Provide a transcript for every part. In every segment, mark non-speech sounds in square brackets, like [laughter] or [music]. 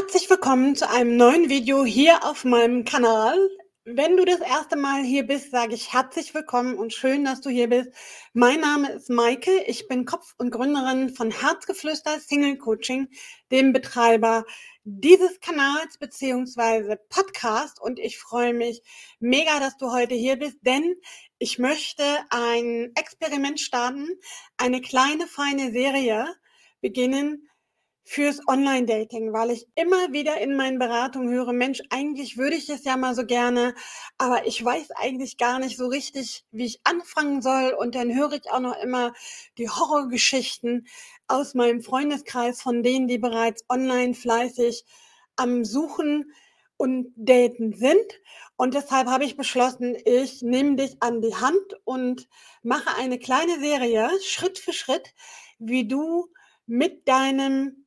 Herzlich willkommen zu einem neuen Video hier auf meinem Kanal. Wenn du das erste Mal hier bist, sage ich herzlich willkommen und schön, dass du hier bist. Mein Name ist Maike. Ich bin Kopf und Gründerin von Herzgeflüster Single Coaching, dem Betreiber dieses Kanals beziehungsweise Podcast. Und ich freue mich mega, dass du heute hier bist, denn ich möchte ein Experiment starten, eine kleine, feine Serie beginnen, fürs Online-Dating, weil ich immer wieder in meinen Beratungen höre, Mensch, eigentlich würde ich es ja mal so gerne, aber ich weiß eigentlich gar nicht so richtig, wie ich anfangen soll. Und dann höre ich auch noch immer die Horrorgeschichten aus meinem Freundeskreis von denen, die bereits online fleißig am Suchen und Daten sind. Und deshalb habe ich beschlossen, ich nehme dich an die Hand und mache eine kleine Serie, Schritt für Schritt, wie du mit deinem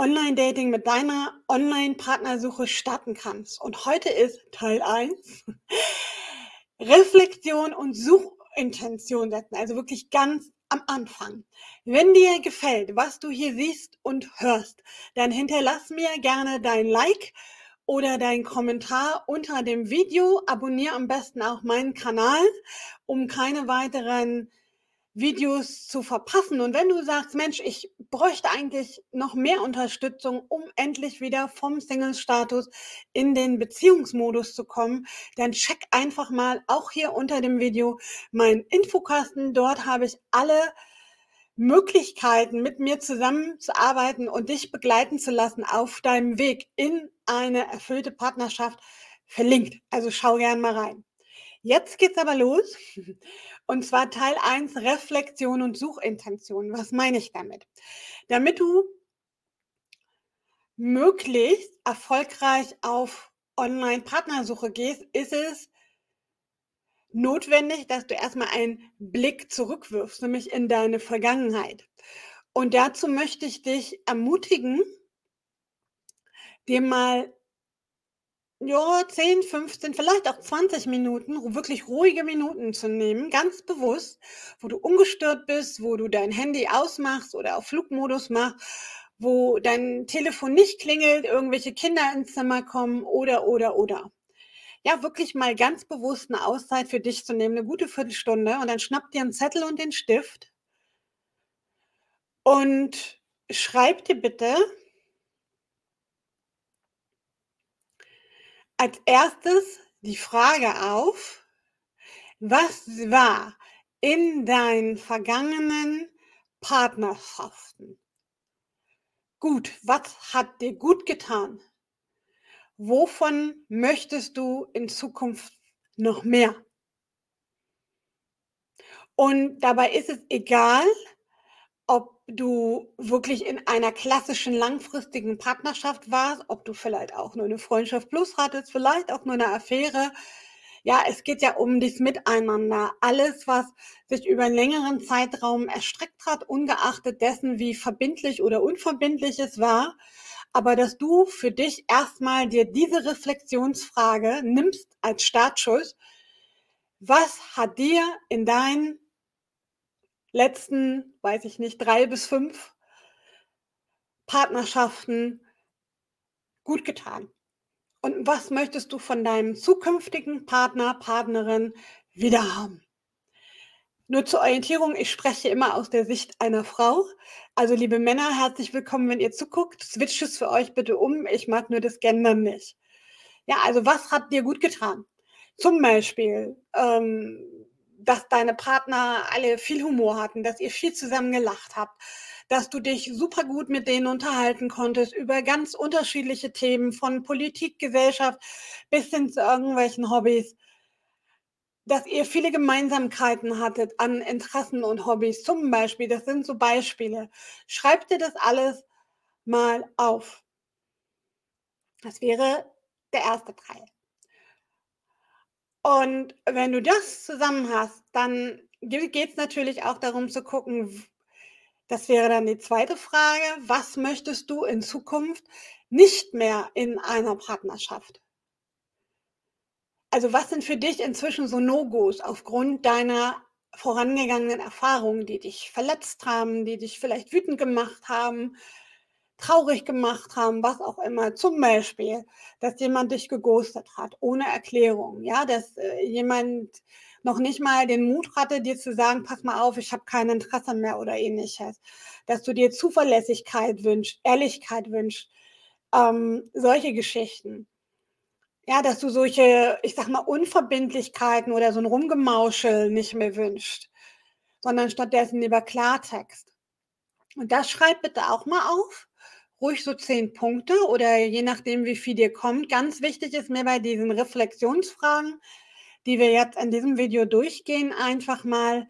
Online-Dating mit deiner Online-Partnersuche starten kannst. Und heute ist Teil 1 Reflexion und Suchintention setzen, also wirklich ganz am Anfang. Wenn dir gefällt, was du hier siehst und hörst, dann hinterlass mir gerne dein Like oder dein Kommentar unter dem Video. Abonniere am besten auch meinen Kanal, um keine weiteren Videos zu verpassen. Und wenn du sagst, Mensch, ich bräuchte eigentlich noch mehr Unterstützung, um endlich wieder vom Single-Status in den Beziehungsmodus zu kommen, dann check einfach mal auch hier unter dem Video meinen Infokasten. Dort habe ich alle Möglichkeiten, mit mir zusammenzuarbeiten und dich begleiten zu lassen auf deinem Weg in eine erfüllte Partnerschaft verlinkt. Also schau gern mal rein. Jetzt geht's aber los. Und zwar Teil 1 Reflexion und Suchintention. Was meine ich damit? Damit du möglichst erfolgreich auf Online-Partnersuche gehst, ist es notwendig, dass du erstmal einen Blick zurückwirfst, nämlich in deine Vergangenheit. Und dazu möchte ich dich ermutigen, dir mal ja, 10, 15, vielleicht auch 20 Minuten, wirklich ruhige Minuten zu nehmen, ganz bewusst, wo du ungestört bist, wo du dein Handy ausmachst oder auf Flugmodus machst, wo dein Telefon nicht klingelt, irgendwelche Kinder ins Zimmer kommen oder, oder, oder. Ja, wirklich mal ganz bewusst eine Auszeit für dich zu nehmen, eine gute Viertelstunde und dann schnapp dir einen Zettel und den Stift und schreib dir bitte als erstes die Frage auf, was war in deinen vergangenen Partnerschaften gut? Was hat dir gut getan? Wovon möchtest du in Zukunft noch mehr? Und dabei ist es egal, ob du wirklich in einer klassischen langfristigen Partnerschaft warst, ob du vielleicht auch nur eine Freundschaft plus hattest, vielleicht auch nur eine Affäre. Ja, es geht ja um das Miteinander. Alles, was sich über einen längeren Zeitraum erstreckt hat, ungeachtet dessen, wie verbindlich oder unverbindlich es war. Aber dass du für dich erstmal dir diese Reflexionsfrage nimmst als Startschuss. Was hat dir in deinen letzten, weiß ich nicht, drei bis fünf Partnerschaften gut getan? Und was möchtest du von deinem zukünftigen Partner, Partnerin wieder haben? Nur zur Orientierung, ich spreche immer aus der Sicht einer Frau. Also liebe Männer, herzlich willkommen, wenn ihr zuguckt. Switch es für euch bitte um. Ich mag nur das Gendern nicht. Ja, also was hat dir gut getan? Zum Beispiel ähm, dass deine Partner alle viel Humor hatten, dass ihr viel zusammen gelacht habt, dass du dich super gut mit denen unterhalten konntest über ganz unterschiedliche Themen von Politik, Gesellschaft bis hin zu irgendwelchen Hobbys, dass ihr viele Gemeinsamkeiten hattet an Interessen und Hobbys. Zum Beispiel, das sind so Beispiele. Schreib dir das alles mal auf. Das wäre der erste Teil. Und wenn du das zusammen hast, dann geht es natürlich auch darum zu gucken, das wäre dann die zweite Frage, was möchtest du in Zukunft nicht mehr in einer Partnerschaft? Also was sind für dich inzwischen so No-Gos aufgrund deiner vorangegangenen Erfahrungen, die dich verletzt haben, die dich vielleicht wütend gemacht haben, traurig gemacht haben, was auch immer. Zum Beispiel, dass jemand dich geghostet hat, ohne Erklärung. Ja, dass äh, jemand noch nicht mal den Mut hatte, dir zu sagen, pass mal auf, ich habe kein Interesse mehr oder ähnliches. Dass du dir Zuverlässigkeit wünschst, Ehrlichkeit wünschst, ähm, solche Geschichten. Ja, dass du solche, ich sag mal, Unverbindlichkeiten oder so ein Rumgemauschel nicht mehr wünschst, sondern stattdessen lieber Klartext. Und das schreib bitte auch mal auf. Ruhig so zehn Punkte oder je nachdem, wie viel dir kommt. Ganz wichtig ist mir bei diesen Reflexionsfragen, die wir jetzt in diesem Video durchgehen, einfach mal,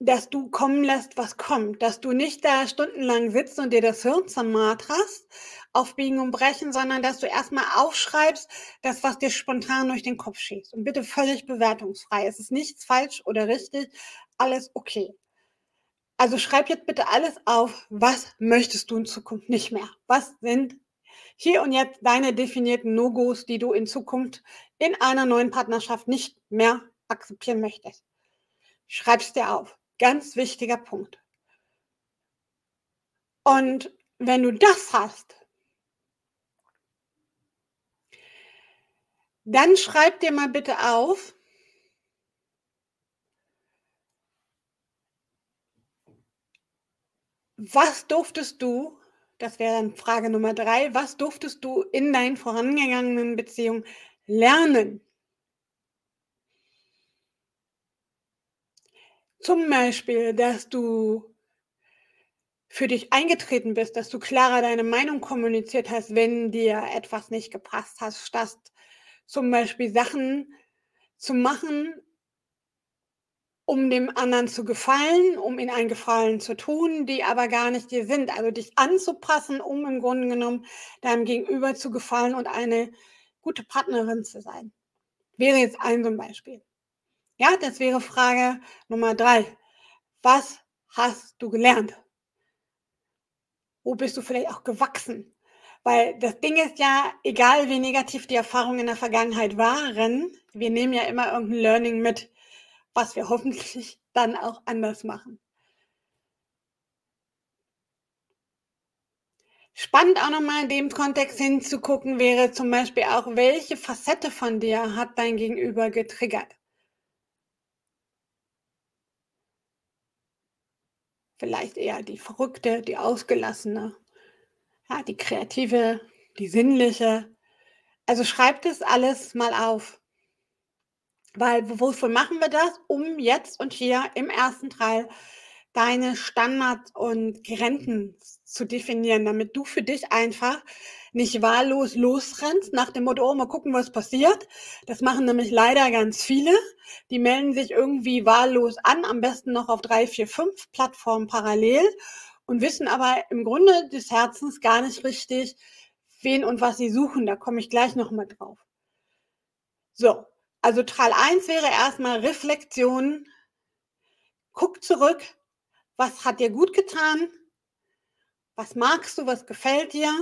dass du kommen lässt, was kommt. Dass du nicht da stundenlang sitzt und dir das Hirn zermarterst, auf Biegen und Brechen, sondern dass du erstmal aufschreibst, das, was dir spontan durch den Kopf schießt. Und bitte völlig bewertungsfrei. Es ist nichts falsch oder richtig, alles okay. Also schreib jetzt bitte alles auf, was möchtest du in Zukunft nicht mehr? Was sind hier und jetzt deine definierten No-Gos, die du in Zukunft in einer neuen Partnerschaft nicht mehr akzeptieren möchtest. Schreib's dir auf. Ganz wichtiger Punkt. Und wenn du das hast, dann schreib dir mal bitte auf, was durftest du das wäre dann Frage Nummer drei. Was durftest du in deinen vorangegangenen Beziehungen lernen? Zum Beispiel, dass du für dich eingetreten bist, dass du klarer deine Meinung kommuniziert hast, wenn dir etwas nicht gepasst hat, statt zum Beispiel Sachen zu machen, um dem anderen zu gefallen, um ihn einen Gefallen zu tun, die aber gar nicht dir sind. Also dich anzupassen, um im Grunde genommen deinem Gegenüber zu gefallen und eine gute Partnerin zu sein. Wäre jetzt ein so ein Beispiel. Ja, das wäre Frage Nummer drei. Was hast du gelernt? Wo bist du vielleicht auch gewachsen? Weil das Ding ist ja, egal wie negativ die Erfahrungen in der Vergangenheit waren, wir nehmen ja immer irgendein Learning mit was wir [laughs] hoffentlich dann auch anders machen. Spannend auch nochmal in dem Kontext hinzugucken wäre zum Beispiel auch, welche Facette von dir hat dein Gegenüber getriggert? Vielleicht eher die verrückte, die ausgelassene, ja, die kreative, die sinnliche. Also schreibt es alles mal auf. Weil wofür machen wir das? Um jetzt und hier im ersten Teil deine Standards und Grenzen zu definieren, damit du für dich einfach nicht wahllos losrennst nach dem Motto, oh, mal gucken, was passiert. Das machen nämlich leider ganz viele. Die melden sich irgendwie wahllos an, am besten noch auf drei, vier, fünf Plattformen parallel und wissen aber im Grunde des Herzens gar nicht richtig, wen und was sie suchen. Da komme ich gleich noch mal drauf. So, also Teil 1 wäre erstmal Reflexion. Guck zurück, was hat dir gut getan? Was magst du, was gefällt dir?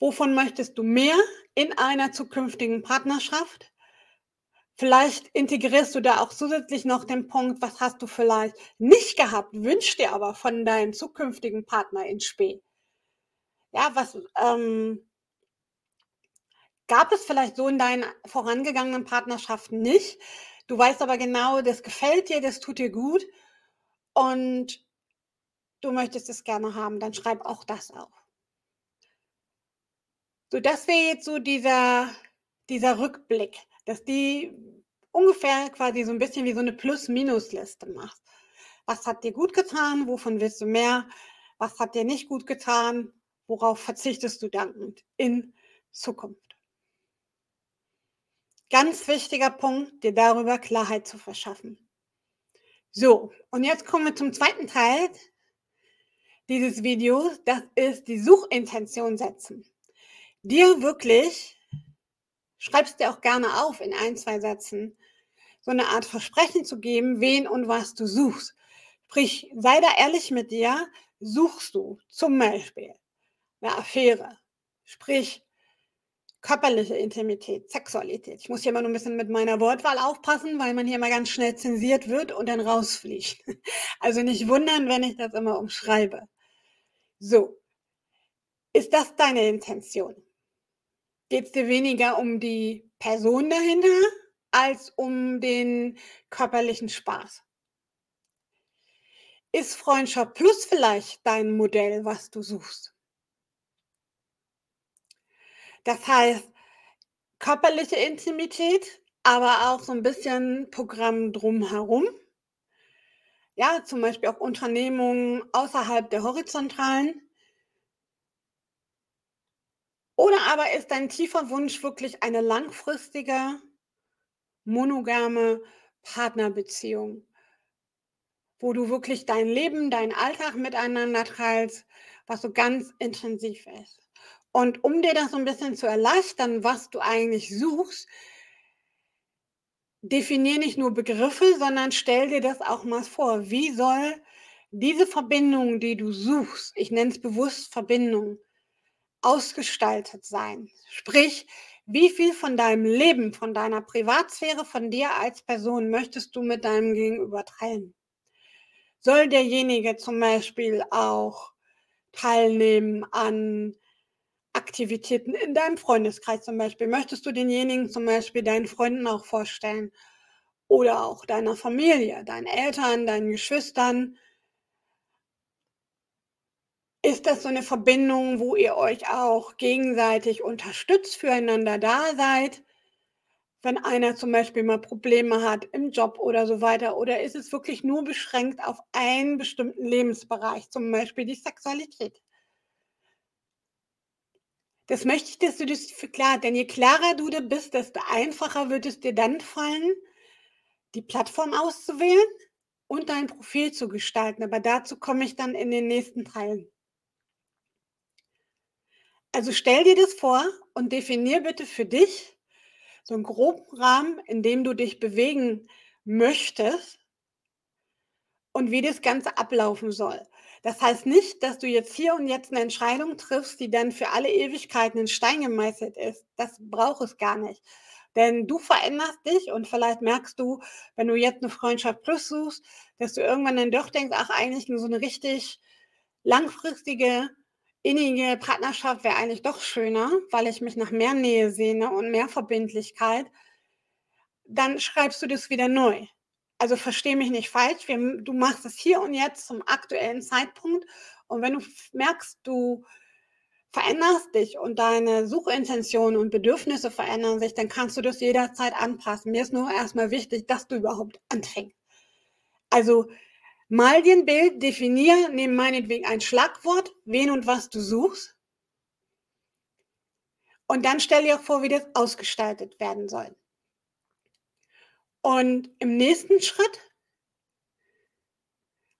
Wovon möchtest du mehr in einer zukünftigen Partnerschaft? Vielleicht integrierst du da auch zusätzlich noch den Punkt, was hast du vielleicht nicht gehabt, wünschst dir aber von deinem zukünftigen Partner in Spee. Ja, was, ähm, Gab es vielleicht so in deinen vorangegangenen Partnerschaften nicht. Du weißt aber genau, das gefällt dir, das tut dir gut und du möchtest es gerne haben, dann schreib auch das auf. So, das wäre jetzt so dieser, dieser Rückblick, dass die ungefähr quasi so ein bisschen wie so eine Plus-Minus-Liste machst. Was hat dir gut getan? Wovon willst du mehr? Was hat dir nicht gut getan? Worauf verzichtest du dankend in Zukunft? Ganz wichtiger Punkt, dir darüber Klarheit zu verschaffen. So, und jetzt kommen wir zum zweiten Teil dieses Videos. Das ist die Suchintention setzen. Dir wirklich, schreibst dir auch gerne auf in ein, zwei Sätzen, so eine Art Versprechen zu geben, wen und was du suchst. Sprich, sei da ehrlich mit dir, suchst du zum Beispiel eine Affäre. Sprich, körperliche Intimität, Sexualität. Ich muss hier immer nur ein bisschen mit meiner Wortwahl aufpassen, weil man hier immer ganz schnell zensiert wird und dann rausfliegt. [laughs] Also nicht wundern, wenn ich das immer umschreibe. So, ist das deine Intention? Geht es dir weniger um die Person dahinter als um den körperlichen Spaß? Ist Freundschaft Plus vielleicht dein Modell, was du suchst? Das heißt, körperliche Intimität, aber auch so ein bisschen Programm drumherum. Ja, zum Beispiel auch Unternehmungen außerhalb der horizontalen. Oder aber ist dein tiefer Wunsch wirklich eine langfristige, monogame Partnerbeziehung, wo du wirklich dein Leben, deinen Alltag miteinander teilst, was so ganz intensiv ist. Und um dir das so ein bisschen zu erleichtern, was du eigentlich suchst, definier nicht nur Begriffe, sondern stell dir das auch mal vor. Wie soll diese Verbindung, die du suchst, ich nenne es bewusst Verbindung, ausgestaltet sein? Sprich, wie viel von deinem Leben, von deiner Privatsphäre, von dir als Person möchtest du mit deinem Gegenüber teilen? Soll derjenige zum Beispiel auch teilnehmen an Aktivitäten in deinem Freundeskreis zum Beispiel? Möchtest du denjenigen zum Beispiel deinen Freunden auch vorstellen? Oder auch deiner Familie, deinen Eltern, deinen Geschwistern? Ist das so eine Verbindung, wo ihr euch auch gegenseitig unterstützt, füreinander da seid? Wenn einer zum Beispiel mal Probleme hat im Job oder so weiter? Oder ist es wirklich nur beschränkt auf einen bestimmten Lebensbereich, zum Beispiel die Sexualität? Das möchte ich, dass du das klar, denn je klarer du da bist, desto einfacher wird es dir dann fallen, die Plattform auszuwählen und dein Profil zu gestalten. Aber dazu komme ich dann in den nächsten Teilen. Also stell dir das vor und definier bitte für dich so einen groben Rahmen, in dem du dich bewegen möchtest und wie das Ganze ablaufen soll. Das heißt nicht, dass du jetzt hier und jetzt eine Entscheidung triffst, die dann für alle Ewigkeiten in Stein gemeißelt ist. Das braucht es gar nicht. Denn du veränderst dich und vielleicht merkst du, wenn du jetzt eine Freundschaft plus suchst, dass du irgendwann dann doch denkst, ach, eigentlich nur so eine richtig langfristige, innige Partnerschaft wäre eigentlich doch schöner, weil ich mich nach mehr Nähe sehne und mehr Verbindlichkeit. Dann schreibst du das wieder neu also verstehe mich nicht falsch, wir, du machst es hier und jetzt zum aktuellen Zeitpunkt. Und wenn du merkst, du veränderst dich und deine Suchintentionen und Bedürfnisse verändern sich, dann kannst du das jederzeit anpassen. Mir ist nur erstmal wichtig, dass du überhaupt anfängst. Also mal dir ein Bild, definier, nimm meinetwegen ein Schlagwort, wen und was du suchst. Und dann stell dir auch vor, wie das ausgestaltet werden soll. Und im nächsten Schritt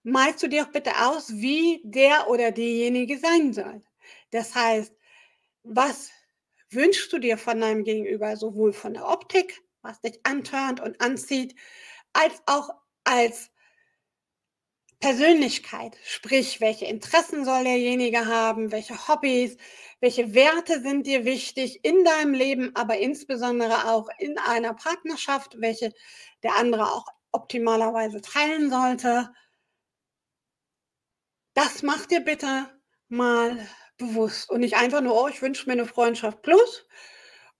malst du dir auch bitte aus, wie der oder diejenige sein soll. Das heißt, was wünschst du dir von deinem Gegenüber, sowohl von der Optik, was dich antörnt und anzieht, als auch als Persönlichkeit, sprich, welche Interessen soll derjenige haben, welche Hobbys, welche Werte sind dir wichtig in deinem Leben, aber insbesondere auch in einer Partnerschaft, welche der andere auch optimalerweise teilen sollte. Das macht dir bitte mal bewusst. Und nicht einfach nur, oh, ich wünsche mir eine Freundschaft. Plus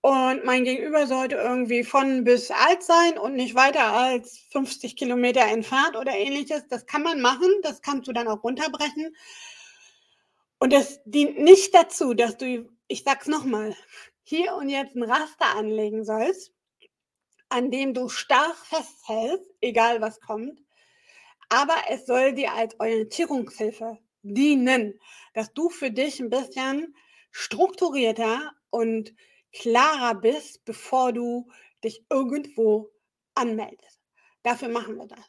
und mein Gegenüber sollte irgendwie von bis alt sein und nicht weiter als 50 Kilometer entfernt oder ähnliches. Das kann man machen, das kannst du dann auch runterbrechen. Und das dient nicht dazu, dass du, ich sag's nochmal, hier und jetzt ein Raster anlegen sollst, an dem du stark festhältst, egal was kommt. Aber es soll dir als Orientierungshilfe dienen, dass du für dich ein bisschen strukturierter und klarer bist, bevor du dich irgendwo anmeldest. Dafür machen wir das.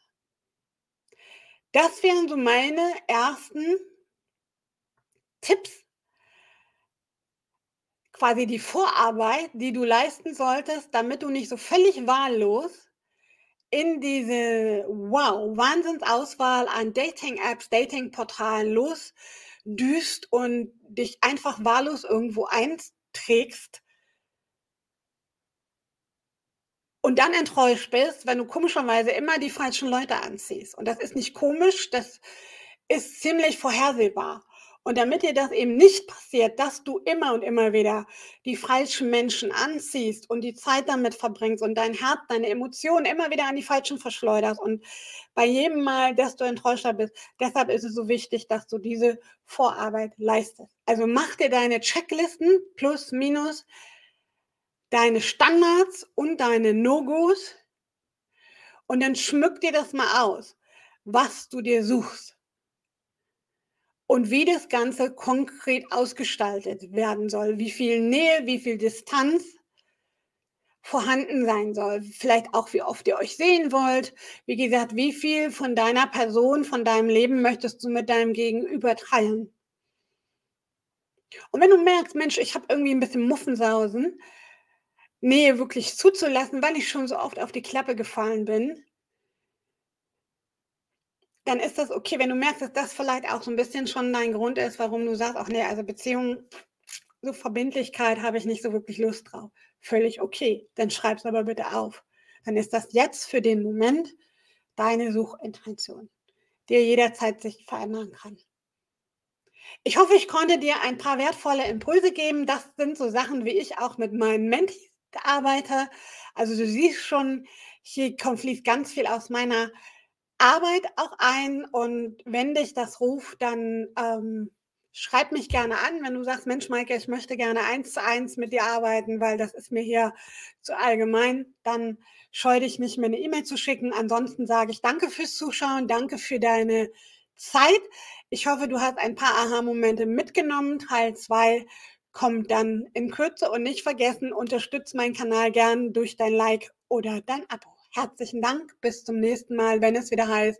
Das wären so meine ersten Tipps, quasi die Vorarbeit, die du leisten solltest, damit du nicht so völlig wahllos in diese wow Wahnsinnsauswahl an Dating-Apps, Dating-Portalen losdüst und dich einfach wahllos irgendwo einträgst und dann enttäuscht bist, wenn du komischerweise immer die falschen Leute anziehst. Und das ist nicht komisch, das ist ziemlich vorhersehbar. Und damit dir das eben nicht passiert, dass du immer und immer wieder die falschen Menschen anziehst und die Zeit damit verbringst und dein Herz, deine Emotionen immer wieder an die falschen verschleuderst und bei jedem Mal, desto enttäuschter bist. Deshalb ist es so wichtig, dass du diese Vorarbeit leistest. Also mach dir deine Checklisten plus, minus, deine Standards und deine No-Gos und dann schmück dir das mal aus, was du dir suchst und wie das Ganze konkret ausgestaltet werden soll, wie viel Nähe, wie viel Distanz vorhanden sein soll. Vielleicht auch, wie oft ihr euch sehen wollt. Wie gesagt, wie viel von deiner Person, von deinem Leben möchtest du mit deinem Gegenüber teilen. Und wenn du merkst, Mensch, ich habe irgendwie ein bisschen Muffensausen, Nähe wirklich zuzulassen, weil ich schon so oft auf die Klappe gefallen bin, dann ist das okay, wenn du merkst, dass das vielleicht auch so ein bisschen schon dein Grund ist, warum du sagst: „Ach ne, also Beziehung, so Verbindlichkeit habe ich nicht so wirklich Lust drauf.“ Völlig okay, dann schreib's aber bitte auf. Dann ist das jetzt für den Moment deine Suchintention, die jederzeit sich verändern kann. Ich hoffe, ich konnte dir ein paar wertvolle Impulse geben. Das sind so Sachen, wie ich auch mit meinen Mentis arbeite. Also, du siehst schon, hier kommt fließt ganz viel aus meiner Arbeit auch ein und wenn dich das ruft, dann, ähm, schreib mich gerne an, wenn du sagst: „Mensch, Maike, ich möchte gerne eins zu eins mit dir arbeiten, weil das ist mir hier zu allgemein“, dann scheue dich nicht, mir 'ne E-Mail zu schicken. Ansonsten sage ich danke fürs Zuschauen, danke für deine Zeit. Ich hoffe, du hast ein paar Aha-Momente mitgenommen. Teil 2 kommt dann in Kürze und nicht vergessen, unterstütze meinen Kanal gern durch dein Like oder dein Abo. Herzlichen Dank. Bis zum nächsten Mal, wenn es wieder heißt,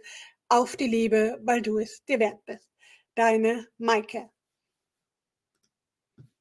auf die Liebe, weil du es dir wert bist. Deine Maike.